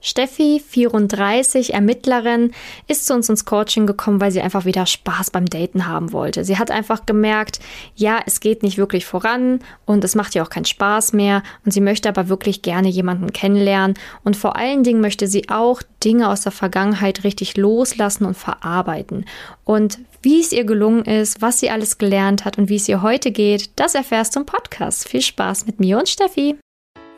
Steffi, 34, Ermittlerin, ist zu uns ins Coaching gekommen, weil sie einfach wieder Spaß beim Daten haben wollte. Sie hat einfach gemerkt, ja, es geht nicht wirklich voran und es macht ihr auch keinen Spaß mehr und sie möchte aber wirklich gerne jemanden kennenlernen und vor allen Dingen möchte sie auch Dinge aus der Vergangenheit richtig loslassen und verarbeiten. Und wie es ihr gelungen ist, was sie alles gelernt hat und wie es ihr heute geht, das erfährst du im Podcast. Viel Spaß mit mir und Steffi.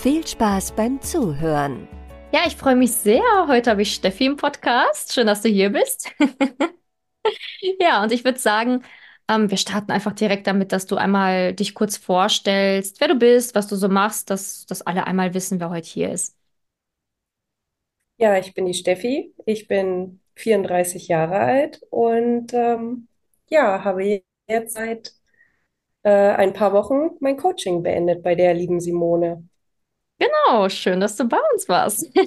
Viel Spaß beim Zuhören. Ja, ich freue mich sehr. Heute habe ich Steffi im Podcast. Schön, dass du hier bist. ja, und ich würde sagen, ähm, wir starten einfach direkt damit, dass du einmal dich kurz vorstellst, wer du bist, was du so machst, dass, dass alle einmal wissen, wer heute hier ist. Ja, ich bin die Steffi. Ich bin 34 Jahre alt und ähm, ja, habe jetzt seit äh, ein paar Wochen mein Coaching beendet bei der lieben Simone. Genau, schön, dass du bei uns warst.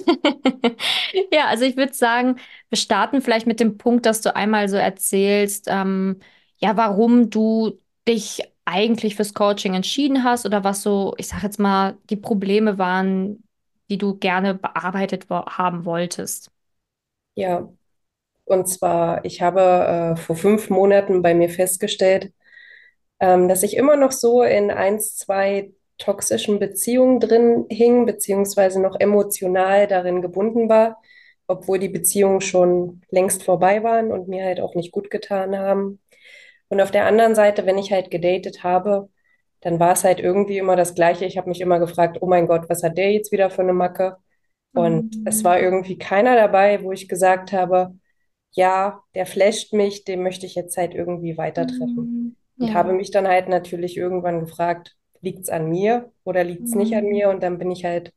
Ja, also ich würde sagen, wir starten vielleicht mit dem Punkt, dass du einmal so erzählst, ähm, ja, warum du dich eigentlich fürs Coaching entschieden hast oder was so, ich sag jetzt mal, die Probleme waren, die du gerne bearbeitet wo haben wolltest. Ja, und zwar, ich habe äh, vor fünf Monaten bei mir festgestellt, ähm, dass ich immer noch so in eins, zwei toxischen Beziehungen drin hing, beziehungsweise noch emotional darin gebunden war, obwohl die Beziehungen schon längst vorbei waren und mir halt auch nicht gut getan haben. Und auf der anderen Seite, wenn ich halt gedatet habe, dann war es halt irgendwie immer das Gleiche. Ich habe mich immer gefragt, oh mein Gott, was hat der jetzt wieder für eine Macke? Und es Mhm. war irgendwie keiner dabei, wo ich gesagt habe, ja, der flasht mich, den möchte ich jetzt halt irgendwie weiter treffen. Mhm. Und habe Ja. mich dann halt natürlich irgendwann gefragt, liegt's an mir oder liegt's nicht an Mhm. mir? Und dann bin ich halt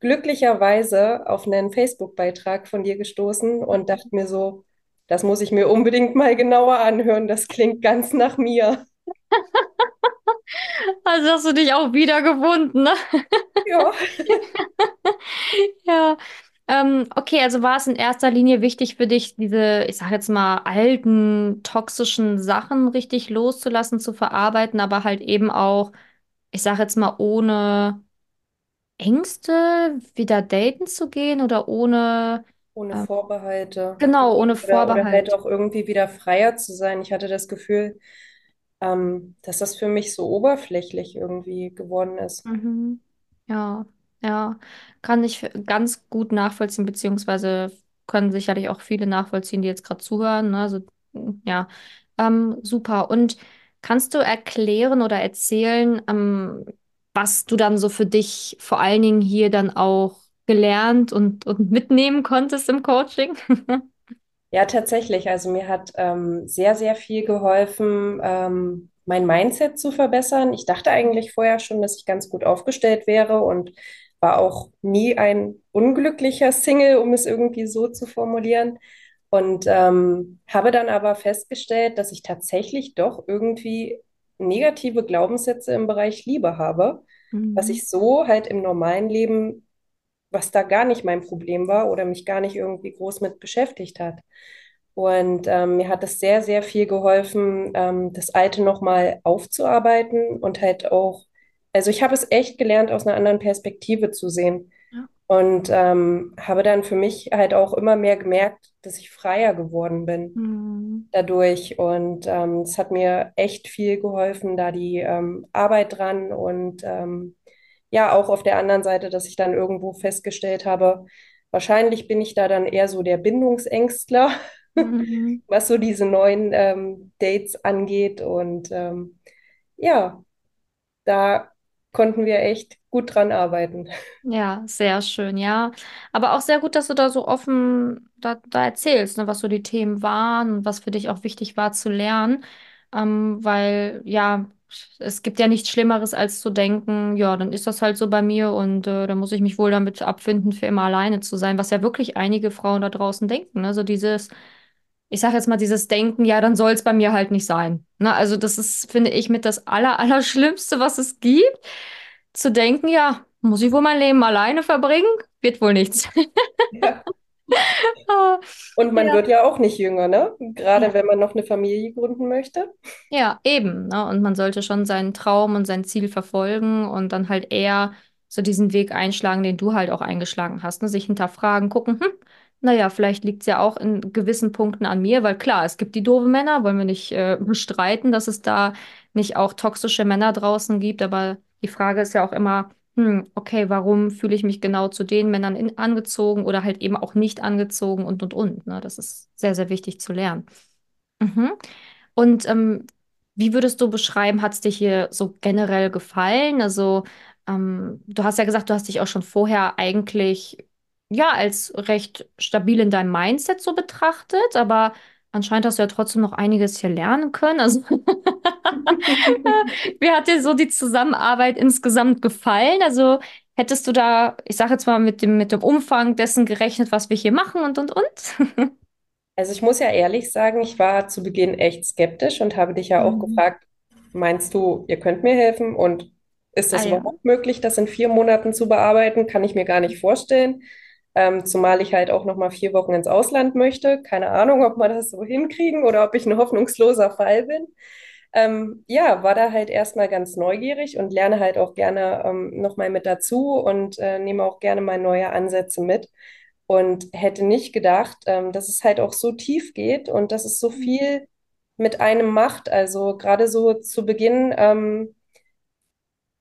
glücklicherweise auf einen Facebook-Beitrag von dir gestoßen und dachte mir so, das muss ich mir unbedingt mal genauer anhören. Das klingt ganz nach mir. Also hast du dich auch wiedergefunden, ne? Ja. Ja. Ähm, okay, also war es in erster Linie wichtig für dich, diese, ich sag jetzt mal, alten, toxischen Sachen richtig loszulassen, zu verarbeiten, aber halt eben auch, ich sag jetzt mal, ohne Ängste wieder daten zu gehen oder ohne, Ohne ähm, Vorbehalte. genau, ohne Oder, oder halt Vorbehalt. auch irgendwie wieder freier zu sein. Ich hatte das Gefühl, ähm, dass das für mich so oberflächlich irgendwie geworden ist. Mhm. Ja, ja, kann ich ganz gut nachvollziehen, beziehungsweise können sicherlich auch viele nachvollziehen, die jetzt gerade zuhören. Ne? Also, ja, ähm, super. Und kannst du erklären oder erzählen, ähm, was du dann so für dich vor allen Dingen hier dann auch gelernt und, und mitnehmen konntest im Coaching? Ja, tatsächlich. Also mir hat ähm, sehr, sehr viel geholfen, ähm, mein Mindset zu verbessern. Ich dachte eigentlich vorher schon, dass ich ganz gut aufgestellt wäre und war auch nie ein unglücklicher Single, um es irgendwie so zu formulieren. Und ähm, habe dann aber festgestellt, dass ich tatsächlich doch irgendwie negative Glaubenssätze im Bereich Liebe habe, was Mhm. ich so halt im normalen Leben, was da gar nicht mein Problem war oder mich gar nicht irgendwie groß mit beschäftigt hat. Und ähm, mir hat es sehr, sehr viel geholfen, ähm, das Alte nochmal aufzuarbeiten und halt auch, also ich habe es echt gelernt, aus einer anderen Perspektive zu sehen. Und ähm, habe dann für mich halt auch immer mehr gemerkt, dass ich freier geworden bin Mhm. dadurch. Und ähm, es hat mir echt viel geholfen, da die ähm, Arbeit dran und ähm, ja, auch auf der anderen Seite, dass ich dann irgendwo festgestellt habe, wahrscheinlich bin ich da dann eher so der Bindungsängstler, Mhm. was so diese neuen ähm, Dates angeht. Und ähm, ja, da konnten wir echt gut dran arbeiten. Ja, sehr schön, ja. Aber auch sehr gut, dass du da so offen da, da erzählst, ne, was so die Themen waren und was für dich auch wichtig war zu lernen. Ähm, weil, ja. es gibt ja nichts Schlimmeres, als zu denken, ja, dann ist das halt so bei mir und äh, dann muss ich mich wohl damit abfinden, für immer alleine zu sein, was ja wirklich einige Frauen da draußen denken. Also dieses, ich sage jetzt mal, dieses Denken, ja, dann soll es bei mir halt nicht sein. Ne? Also das ist, finde ich, mit das Aller, Allerschlimmste, was es gibt, zu denken, ja, muss ich wohl mein Leben alleine verbringen? Wird wohl nichts. Ja. Ah, Und man Ja. wird ja auch nicht jünger, ne? Gerade Ja. wenn man noch eine Familie gründen möchte. Ja, eben. Ne? Und man sollte schon seinen Traum und sein Ziel verfolgen und dann halt eher so diesen Weg einschlagen, den du halt auch eingeschlagen hast. Ne? Sich hinterfragen, gucken, hm, naja, vielleicht liegt es ja auch in gewissen Punkten an mir, weil klar, es gibt die doofen Männer, wollen wir nicht äh, bestreiten, dass es da nicht auch toxische Männer draußen gibt, aber die Frage ist ja auch immer, hm, okay, warum fühle ich mich genau zu den Männern in, angezogen oder halt eben auch nicht angezogen und und und. Ne? Das ist sehr, sehr wichtig zu lernen. Mhm. Und ähm, wie würdest du beschreiben, hat es dir hier so generell gefallen? Also, ähm, du hast ja gesagt, du hast dich auch schon vorher eigentlich ja als recht stabil in deinem Mindset so betrachtet, aber anscheinend hast du ja trotzdem noch einiges hier lernen können. Also, wie hat dir so die Zusammenarbeit insgesamt gefallen? Also, hättest du da, ich sage jetzt mal, mit dem, mit dem Umfang dessen gerechnet, was wir hier machen und und und? Also ich muss ja ehrlich sagen, ich war zu Beginn echt skeptisch und habe dich ja auch Mhm. gefragt, meinst du, ihr könnt mir helfen? Und ist Ah das ja. überhaupt möglich, das in vier Monaten zu bearbeiten? Kann ich mir gar nicht vorstellen. Ähm, zumal ich halt auch noch mal vier Wochen ins Ausland möchte. Keine Ahnung, ob wir das so hinkriegen oder ob ich ein hoffnungsloser Fall bin. Ähm, ja, war da halt erstmal ganz neugierig und lerne halt auch gerne ähm, noch mal mit dazu und äh, nehme auch gerne mal neue Ansätze mit. Und hätte nicht gedacht, ähm, dass es halt auch so tief geht und dass es so viel mit einem macht. Also gerade so zu Beginn, ähm,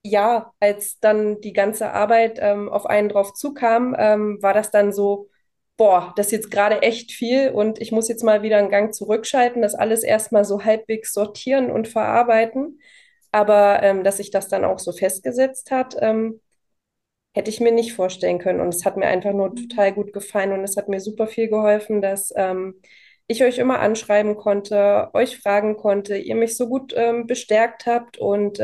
ja, als dann die ganze Arbeit ähm, auf einen drauf zukam, ähm, war das dann so, boah, das ist jetzt gerade echt viel und ich muss jetzt mal wieder einen Gang zurückschalten, das alles erstmal so halbwegs sortieren und verarbeiten. Aber ähm, dass sich das dann auch so festgesetzt hat, ähm, Hätte ich mir nicht vorstellen können. Und es hat mir einfach nur total gut gefallen und es hat mir super viel geholfen, dass ähm, ich euch immer anschreiben konnte, euch fragen konnte, ihr mich so gut ähm, bestärkt habt und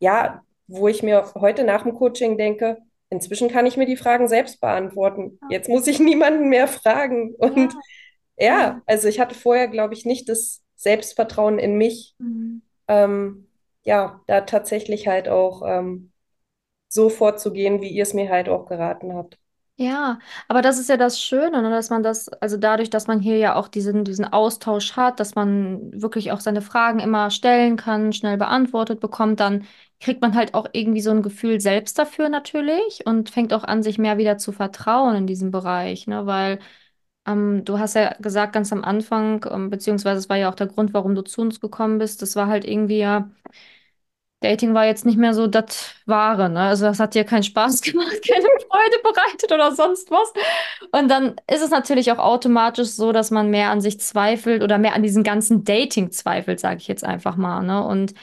ja, wo ich mir heute nach dem Coaching denke, inzwischen kann ich mir die Fragen selbst beantworten. Jetzt muss ich niemanden mehr fragen. Und Ja. ja, also ich hatte vorher, glaube ich, nicht das Selbstvertrauen in mich, Ja. ähm, ja, da tatsächlich halt auch ähm, so vorzugehen, wie ihr es mir halt auch geraten habt. Ja, aber das ist ja das Schöne, ne, dass man das, also dadurch, dass man hier ja auch diesen, diesen Austausch hat, dass man wirklich auch seine Fragen immer stellen kann, schnell beantwortet bekommt, dann kriegt man halt auch irgendwie so ein Gefühl selbst dafür natürlich und fängt auch an, sich mehr wieder zu vertrauen in diesem Bereich, ne, weil ähm, du hast ja gesagt ganz am Anfang, ähm, beziehungsweise es war ja auch der Grund, warum du zu uns gekommen bist, das war halt irgendwie ja Dating war jetzt nicht mehr so das Wahre, ne? Also das hat dir keinen Spaß gemacht, keine Freude bereitet oder sonst was. Und dann ist es natürlich auch automatisch so, dass man mehr an sich zweifelt oder mehr an diesem ganzen Dating zweifelt, sage ich jetzt einfach mal, ne? Und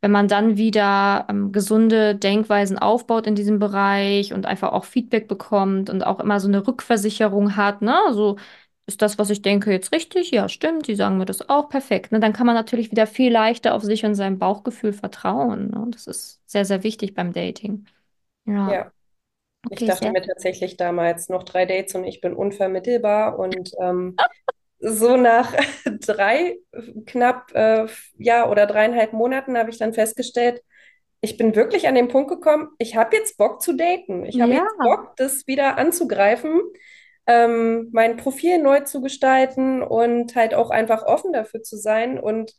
wenn man dann wieder ähm, gesunde Denkweisen aufbaut in diesem Bereich und einfach auch Feedback bekommt und auch immer so eine Rückversicherung hat, ne? So ist das, was ich denke, jetzt richtig? Ja, stimmt. Die sagen mir das auch perfekt. Ne? Dann kann man natürlich wieder viel leichter auf sich und sein Bauchgefühl vertrauen. Ne? Das ist sehr, sehr wichtig beim Dating. Ja, Ja, ich okay, dachte sehr. mir tatsächlich damals noch drei Dates und ich bin unvermittelbar und ähm, so nach drei, knapp, äh, ja, oder dreieinhalb Monaten habe ich dann festgestellt, ich bin wirklich an den Punkt gekommen, ich habe jetzt Bock zu daten. Ich habe Ja. jetzt Bock, das wieder anzugreifen, ähm, mein Profil neu zu gestalten und halt auch einfach offen dafür zu sein. Und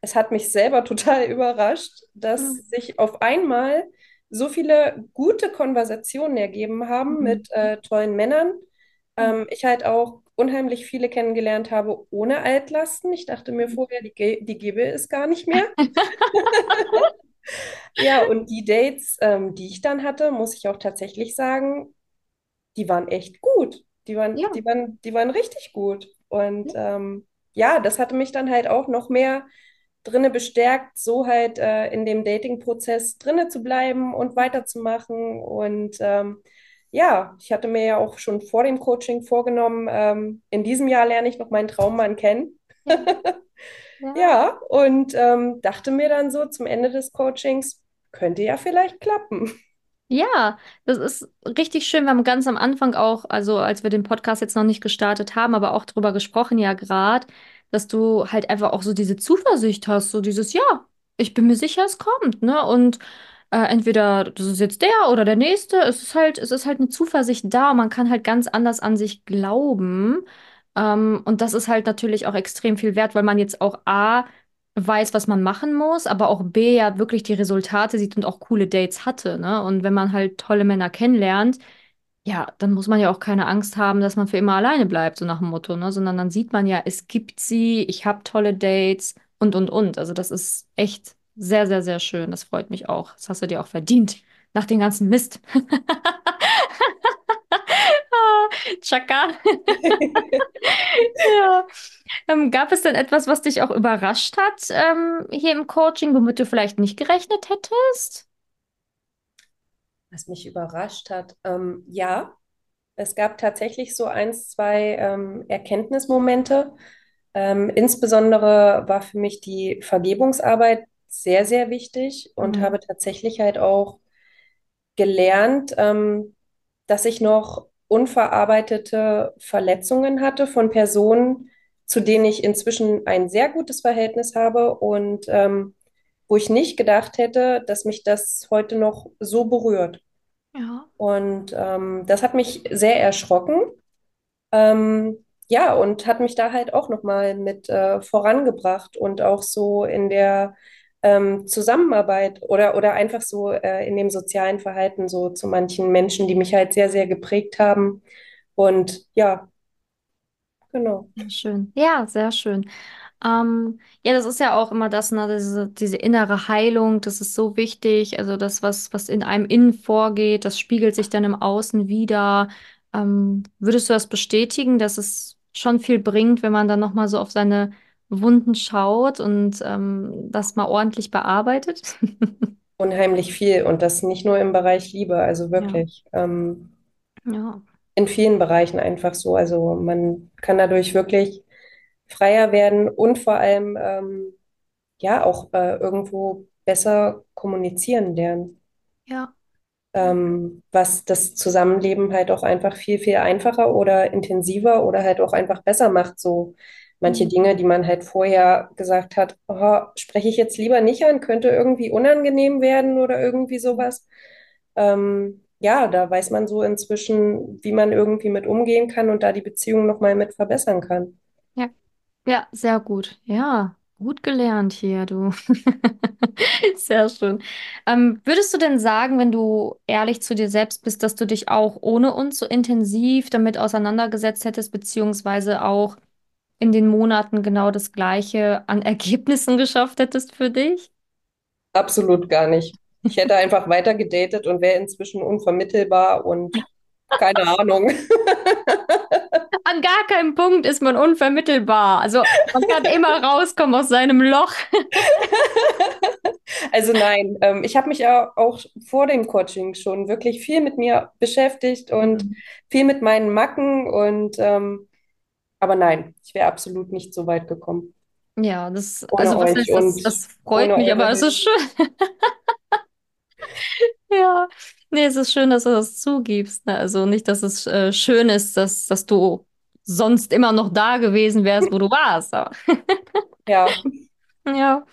es hat mich selber total überrascht, dass sich auf einmal so viele gute Konversationen ergeben haben Mhm. mit äh, tollen Männern. Ähm, ich halt auch unheimlich viele kennengelernt habe ohne Altlasten. Ich dachte mir vorher, die, Ge- die gäbe es gar nicht mehr. Ja, und die Dates, ähm, die ich dann hatte, muss ich auch tatsächlich sagen, die waren echt gut. Die waren, Ja. die waren, die waren richtig gut. Und ähm, ja, das hatte mich dann halt auch noch mehr drinne bestärkt, so halt äh, in dem Dating-Prozess drinne zu bleiben und weiterzumachen. Und ähm, ja, ich hatte mir ja auch schon vor dem Coaching vorgenommen, ähm, in diesem Jahr lerne ich noch meinen Traummann kennen. Ja. Ja. Ja, und ähm, dachte mir dann so zum Ende des Coachings, könnte ja vielleicht klappen. Ja, das ist richtig schön. Wir haben ganz am Anfang auch, also als wir den Podcast jetzt noch nicht gestartet haben, aber auch drüber gesprochen, ja, gerade, dass du halt einfach auch so diese Zuversicht hast, so dieses, ja, ich bin mir sicher, es kommt, ne? Und äh, entweder das ist jetzt der oder der nächste, es ist halt, es ist halt eine Zuversicht da man kann halt ganz anders an sich glauben. Ähm, und das ist halt natürlich auch extrem viel wert, weil man jetzt auch A, weiß, was man machen muss, aber auch B, ja wirklich die Resultate sieht und auch coole Dates hatte, ne? Und wenn man halt tolle Männer kennenlernt, ja, dann muss man ja auch keine Angst haben, dass man für immer alleine bleibt, so nach dem Motto, ne? Sondern dann sieht man ja, es gibt sie, ich habe tolle Dates und, und, und. Also das ist echt sehr, sehr, sehr schön. Das freut mich auch. Das hast du dir auch verdient. Nach dem ganzen Mist. Chaka. Ja. Ähm, gab es denn etwas, was dich auch überrascht hat, ähm, hier im Coaching, womit du vielleicht nicht gerechnet hättest? Was mich überrascht hat, ähm, ja, es gab tatsächlich so eins, zwei ähm, Erkenntnismomente. Ähm, insbesondere war für mich die Vergebungsarbeit sehr, sehr wichtig und Mhm. habe tatsächlich halt auch gelernt, ähm, dass ich noch unverarbeitete Verletzungen hatte von Personen, zu denen ich inzwischen ein sehr gutes Verhältnis habe und ähm, wo ich nicht gedacht hätte, dass mich das heute noch so berührt. Ja. Und ähm, das hat mich sehr erschrocken. Ähm, ja, und hat mich da halt auch nochmal mit äh, vorangebracht und auch so in der ähm, Zusammenarbeit oder, oder einfach so äh, in dem sozialen Verhalten so zu manchen Menschen, die mich halt sehr, sehr geprägt haben. Und ja, genau. Schön. Ja, sehr schön. Ähm, ja, das ist ja auch immer das, ne, diese, diese innere Heilung, das ist so wichtig. Also das, was, was in einem innen vorgeht, das spiegelt sich dann im Außen wieder. Ähm, würdest du das bestätigen, dass es schon viel bringt, wenn man dann nochmal so auf seine Wunden schaut und ähm, das mal ordentlich bearbeitet? Unheimlich viel und das nicht nur im Bereich Liebe, also Ja, wirklich ähm, ja, in vielen Bereichen einfach so. Also man kann dadurch wirklich freier werden und vor allem ähm, ja auch äh, irgendwo besser kommunizieren lernen, ja. ähm, was das Zusammenleben halt auch einfach viel, viel einfacher oder intensiver oder halt auch einfach besser macht. So manche Mhm. Dinge, die man halt vorher gesagt hat, oh, spreche ich jetzt lieber nicht an, könnte irgendwie unangenehm werden oder irgendwie sowas. Ähm, ja, da weiß man so inzwischen, wie man irgendwie mit umgehen kann und da die Beziehung nochmal mit verbessern kann. Ja. Ja, sehr gut. Ja, gut gelernt hier, du. Sehr schön. Ähm, würdest du denn sagen, wenn du ehrlich zu dir selbst bist, dass du dich auch ohne uns so intensiv damit auseinandergesetzt hättest, beziehungsweise auch in den Monaten genau das Gleiche an Ergebnissen geschafft hättest für dich? Absolut gar nicht. Ich hätte einfach weiter gedatet und wäre inzwischen unvermittelbar und keine Ahnung. An gar keinem Punkt ist man unvermittelbar. Also man kann immer rauskommen aus seinem Loch. Also nein, ähm, ich habe mich ja auch vor dem Coaching schon wirklich viel mit mir beschäftigt und Mhm. viel mit meinen Macken und ähm, aber nein, ich wäre absolut nicht so weit gekommen. Ja, das, Ohne also was heißt das? Das freut mich, aber es ist schön. Ja, nee, es ist schön, dass du das zugibst. Ne? Also nicht, dass es äh, schön ist, dass, dass du sonst immer noch da gewesen wärst, wo du warst. Ja, ja.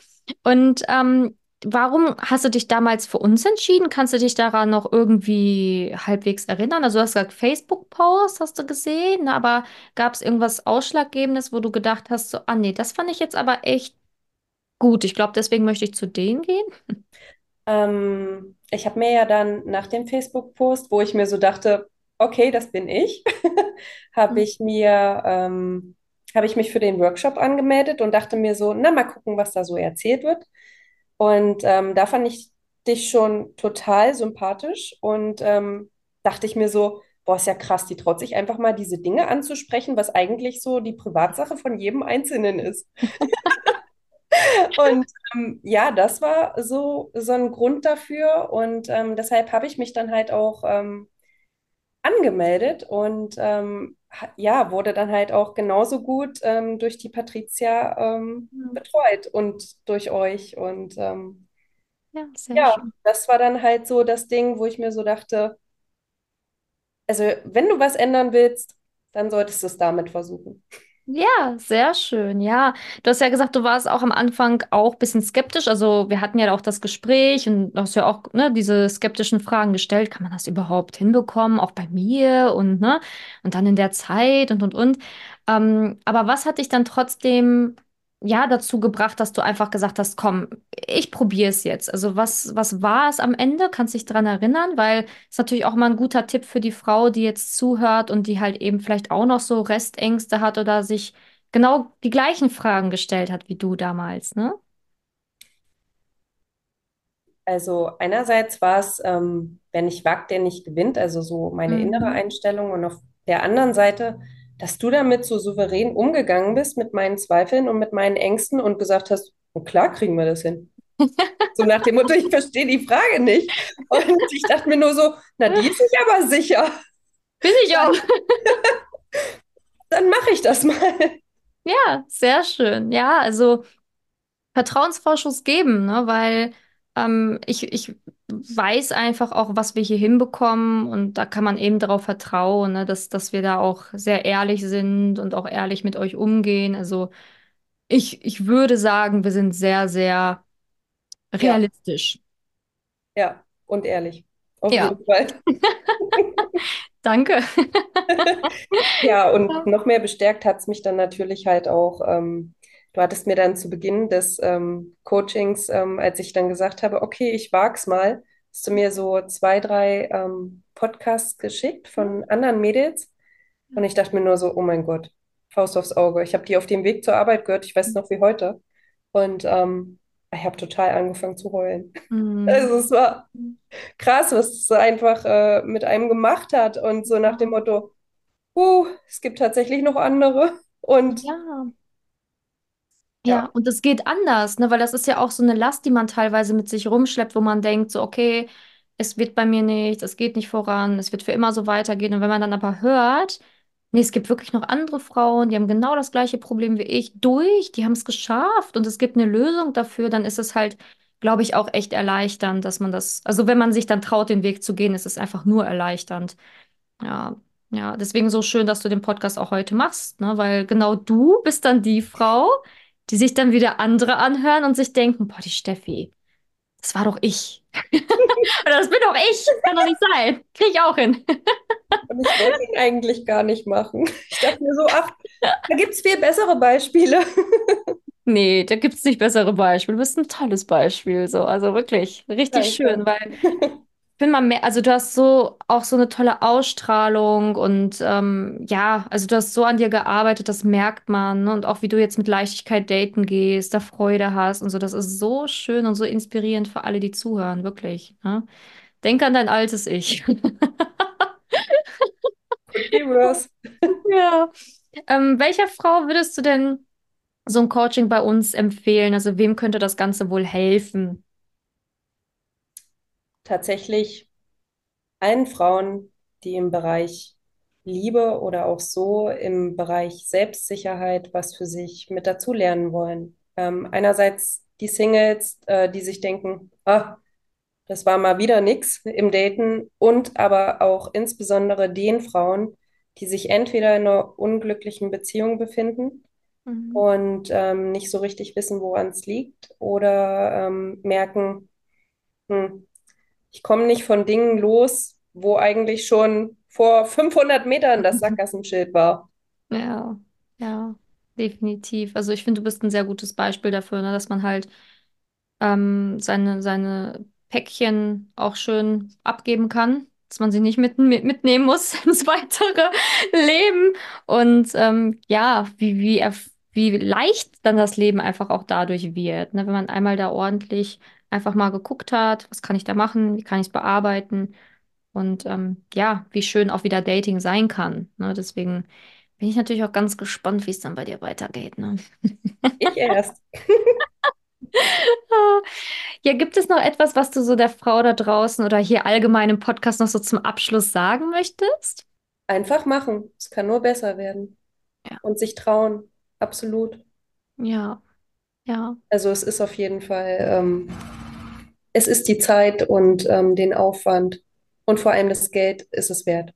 Und ähm, warum hast du dich damals für uns entschieden? Kannst du dich daran noch irgendwie halbwegs erinnern? Also du hast gesagt, Facebook-Post hast du gesehen, ne? aber gab es irgendwas Ausschlaggebendes, wo du gedacht hast, so, ah nee, das fand ich jetzt aber echt gut. Ich glaube, deswegen möchte ich zu denen gehen. ähm, ich habe mir ja dann nach dem Facebook-Post, wo ich mir so dachte, okay, das bin ich, habe Mhm. ich mir, ähm, habe ich mich für den Workshop angemeldet und dachte mir so, na, mal gucken, was da so erzählt wird. Und ähm, da fand ich dich schon total sympathisch und ähm, dachte ich mir so, boah, ist ja krass, die traut sich einfach mal diese Dinge anzusprechen, was eigentlich so die Privatsache von jedem Einzelnen ist. Und ähm, ja, das war so, so ein Grund dafür und ähm, deshalb habe ich mich dann halt auch ähm, angemeldet und ähm, ja, wurde dann halt auch genauso gut ähm, durch die Patricia ähm, betreut und durch euch. Und ähm, Ja, sehr ja, das war dann halt so das Ding, wo ich mir so dachte, also wenn du was ändern willst, dann solltest du es damit versuchen. Ja, sehr schön. Ja, du hast ja gesagt, du warst auch am Anfang auch ein bisschen skeptisch. Also wir hatten ja auch das Gespräch und du hast ja auch ne, diese skeptischen Fragen gestellt. Kann man das überhaupt hinbekommen? Auch bei mir und ne und dann in der Zeit und und und. Ähm, aber was hat dich dann trotzdem ja dazu gebracht, dass du einfach gesagt hast, komm, ich probiere es jetzt. Also was was war es am Ende? Kannst du dich daran erinnern? Weil ist natürlich auch mal ein guter Tipp für die Frau, die jetzt zuhört und die halt eben vielleicht auch noch so Restängste hat oder sich genau die gleichen Fragen gestellt hat wie du damals, ne? Also einerseits war es, ähm, wer nicht wagt, der nicht gewinnt, also so meine innere Mhm. Einstellung. Und auf der anderen Seite, dass du damit so souverän umgegangen bist mit meinen Zweifeln und mit meinen Ängsten und gesagt hast, oh, klar kriegen wir das hin. So nach dem Motto, ich verstehe die Frage nicht. Und ich dachte mir nur so, na, die ist sich aber sicher. Bin ich auch. Dann mache ich das mal. Ja, sehr schön. Ja, also Vertrauensvorschuss geben, ne? Weil ähm, ich, ich weiß einfach auch, was wir hier hinbekommen und da kann man eben darauf vertrauen, ne? Dass, dass wir da auch sehr ehrlich sind und auch ehrlich mit euch umgehen. Also ich, ich würde sagen, wir sind sehr, sehr Ja, realistisch. ja, und ehrlich. Auf Ja, jeden Fall. danke. Ja, und noch mehr bestärkt hat es mich dann natürlich halt auch, ähm, du hattest mir dann zu Beginn des ähm, Coachings, ähm, als ich dann gesagt habe, okay, ich wag's mal, hast du mir so zwei, drei ähm, Podcasts geschickt von anderen Mädels und ich dachte mir nur so, oh mein Gott, Faust aufs Auge. Ich habe die auf dem Weg zur Arbeit gehört, ich weiß noch wie heute und ähm, ich habe total angefangen zu heulen. Hm. Also es war krass, was es einfach äh, mit einem gemacht hat und so nach dem Motto, uh, es gibt tatsächlich noch andere. Und Ja. Ja, und es geht anders, ne? Weil das ist ja auch so eine Last, die man teilweise mit sich rumschleppt, wo man denkt, so, okay, es wird bei mir nicht, es geht nicht voran, es wird für immer so weitergehen. Und wenn man dann aber hört, nee, es gibt wirklich noch andere Frauen, die haben genau das gleiche Problem wie ich durch, die haben es geschafft und es gibt eine Lösung dafür, dann ist es halt, glaube ich, auch echt erleichternd, dass man das, also wenn man sich dann traut, den Weg zu gehen, ist es einfach nur erleichternd. Ja, ja, deswegen so schön, dass du den Podcast auch heute machst, ne? Weil genau du bist dann die Frau, die sich dann wieder andere anhören und sich denken, boah, die Steffi, das war doch ich. Oder das bin doch ich. Kann doch nicht sein. Krieg ich auch hin. und ich wollte ihn eigentlich gar nicht machen. Ich dachte mir so, ach, da gibt es viel bessere Beispiele. Nee, da gibt's nicht bessere Beispiele. Du bist ein tolles Beispiel, so. Also wirklich, richtig Danke. schön, weil finde man mehr, also du hast so auch so eine tolle Ausstrahlung und ähm, ja, also du hast so an dir gearbeitet, das merkt man, ne? Und auch wie du jetzt mit Leichtigkeit daten gehst, da Freude hast und so, das ist so schön und so inspirierend für alle, die zuhören, wirklich, ne? Denk an dein altes Ich. Be worse. Ja. Ähm, welcher Frau würdest du denn so ein Coaching bei uns empfehlen? Also wem könnte das Ganze wohl helfen? Tatsächlich allen Frauen, die im Bereich Liebe oder auch so im Bereich Selbstsicherheit was für sich mit dazu lernen wollen. Ähm, einerseits die Singles, äh, die sich denken, ah, Das war mal wieder nix im Daten und aber auch insbesondere den Frauen, die sich entweder in einer unglücklichen Beziehung befinden Mhm. und ähm, nicht so richtig wissen, woran es liegt oder ähm, merken, hm, ich komme nicht von Dingen los, wo eigentlich schon vor 500 Metern das Sackgassenschild war. Ja, ja, definitiv. Also ich finde, du bist ein sehr gutes Beispiel dafür, ne, dass man halt ähm, seine, seine Päckchen auch schön abgeben kann, dass man sie nicht mit, mit, mitnehmen muss ins weitere Leben. Und ähm, ja, wie, wie, wie leicht dann das Leben einfach auch dadurch wird, ne? Wenn man einmal da ordentlich einfach mal geguckt hat, was kann ich da machen, wie kann ich es bearbeiten und ähm, ja, wie schön auch wieder Dating sein kann. Ne? Deswegen bin ich natürlich auch ganz gespannt, wie es dann bei dir weitergeht. Ne? Ich erst. Ja, gibt es noch etwas, was du so der Frau da draußen oder hier allgemein im Podcast noch so zum Abschluss sagen möchtest? einfach machen. Es kann nur besser werden. Ja. Und sich trauen. Absolut. Ja, ja, Also es ist auf jeden Fall, ähm, es ist die Zeit und ähm, den Aufwand und vor allem das Geld ist es wert.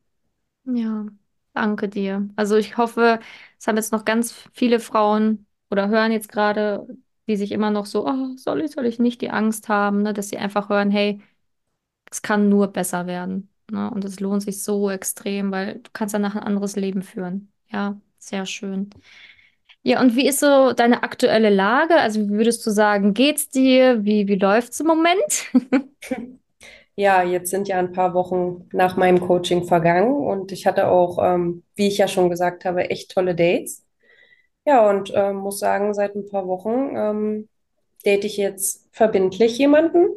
ja. Danke dir. Also ich hoffe, es haben jetzt noch ganz viele Frauen oder hören jetzt gerade, die sich immer noch so, oh, soll ich, soll ich nicht die Angst haben, ne, dass sie einfach hören, hey, es kann nur besser werden. Ne? Und es lohnt sich so extrem, weil du kannst danach ein anderes Leben führen. Ja, sehr schön. Ja, und wie ist so deine aktuelle Lage? Also, wie würdest du sagen, geht's dir? Wie, wie läuft's im Moment? Ja, jetzt sind ja ein paar Wochen nach meinem Coaching vergangen und ich hatte auch, ähm, wie ich ja schon gesagt habe, echt tolle Dates. Ja, und ähm, muss sagen, seit ein paar Wochen ähm, date ich jetzt verbindlich jemanden.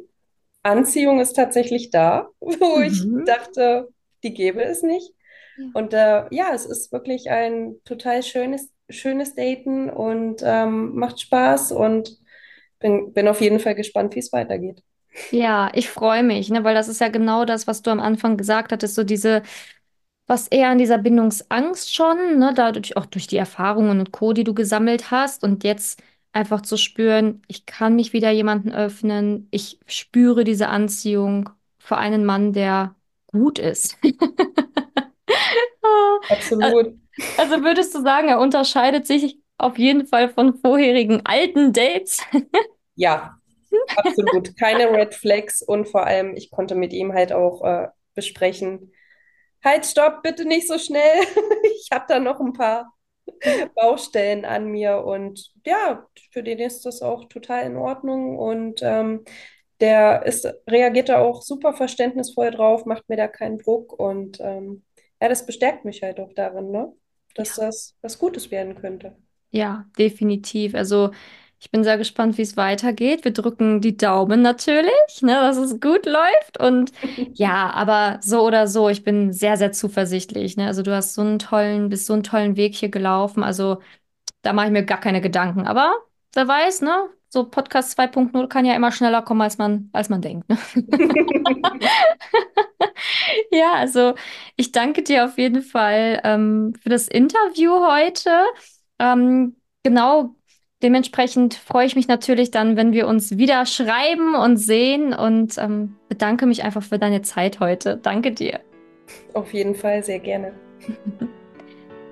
Anziehung ist tatsächlich da, wo ich Mhm. dachte, die gäbe es nicht. Ja. Und äh, ja, es ist wirklich ein total schönes, schönes Daten und ähm, macht Spaß und bin, bin auf jeden Fall gespannt, wie es weitergeht. Ja, ich freue mich, ne, weil das ist ja genau das, was du am Anfang gesagt hattest, so diese, was eher an dieser Bindungsangst schon, ne, dadurch auch durch die Erfahrungen und Co., die du gesammelt hast und jetzt einfach zu spüren, ich kann mich wieder jemanden öffnen, ich spüre diese Anziehung für einen Mann, der gut ist. Absolut. Also würdest du sagen, er unterscheidet sich auf jeden Fall von vorherigen alten Dates? Ja, absolut. Keine Red Flags und vor allem, ich konnte mit ihm halt auch äh, besprechen, halt, stopp, bitte nicht so schnell. Ich habe da noch ein paar Baustellen an mir und ja, für den ist das auch total in Ordnung und ähm, der ist, reagiert da auch super verständnisvoll drauf, macht mir da keinen Druck und ähm, ja, das bestärkt mich halt auch darin, ne? Dass Ja. das was Gutes werden könnte. Ja, definitiv. Also ich bin sehr gespannt, wie es weitergeht. Wir drücken die Daumen natürlich, ne, dass es gut läuft. Und ja, aber so oder so, ich bin sehr, sehr zuversichtlich. Ne? Also du hast so einen tollen, bist so einen tollen Weg hier gelaufen. Also da mache ich mir gar keine Gedanken. Aber wer weiß, ne? So Podcast 2.0 kann ja immer schneller kommen, als man, als man denkt. Ne? Ja, also ich danke dir auf jeden Fall ähm, für das Interview heute. Ähm, genau, dementsprechend freue ich mich natürlich dann, wenn wir uns wieder schreiben und sehen und ähm, bedanke mich einfach für deine Zeit heute. Danke dir. Auf jeden Fall sehr gerne.